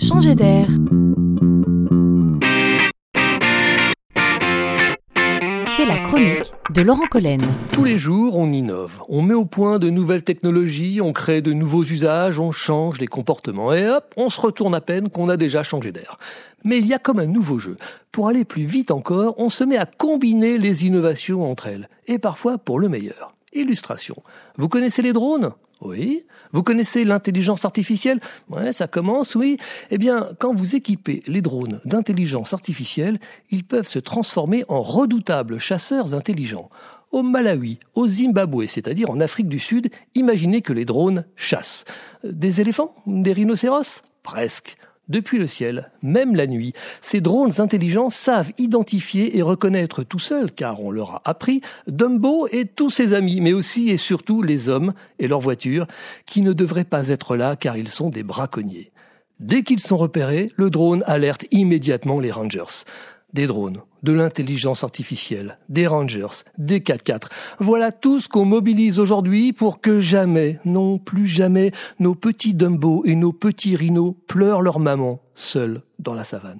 Changer d'air. C'est la chronique de Laurent Collen. Tous les jours, on innove. On met au point de nouvelles technologies, on crée de nouveaux usages, on change les comportements. Et hop, on se retourne à peine qu'on a déjà changé d'air. Mais il y a comme un nouveau jeu. Pour aller plus vite encore, on se met à combiner les innovations entre elles. Et parfois pour le meilleur. Illustration. Vous connaissez les drones? Oui. Vous connaissez l'intelligence artificielle? Ouais, ça commence, oui. Eh bien, quand vous équipez les drones d'intelligence artificielle, ils peuvent se transformer en redoutables chasseurs intelligents. Au Malawi, au Zimbabwe, c'est-à-dire en Afrique du Sud, imaginez que les drones chassent. Des éléphants? Des rhinocéros? Presque. Depuis le ciel, même la nuit, ces drones intelligents savent identifier et reconnaître tout seuls, car on leur a appris, Dumbo et tous ses amis, mais aussi et surtout les hommes et leurs voitures, qui ne devraient pas être là car ils sont des braconniers. Dès qu'ils sont repérés, le drone alerte immédiatement les rangers des drones, de l'intelligence artificielle, des rangers, des 4x4. Voilà tout ce qu'on mobilise aujourd'hui pour que jamais, non plus jamais, nos petits Dumbo et nos petits rhinos pleurent leur maman seuls dans la savane.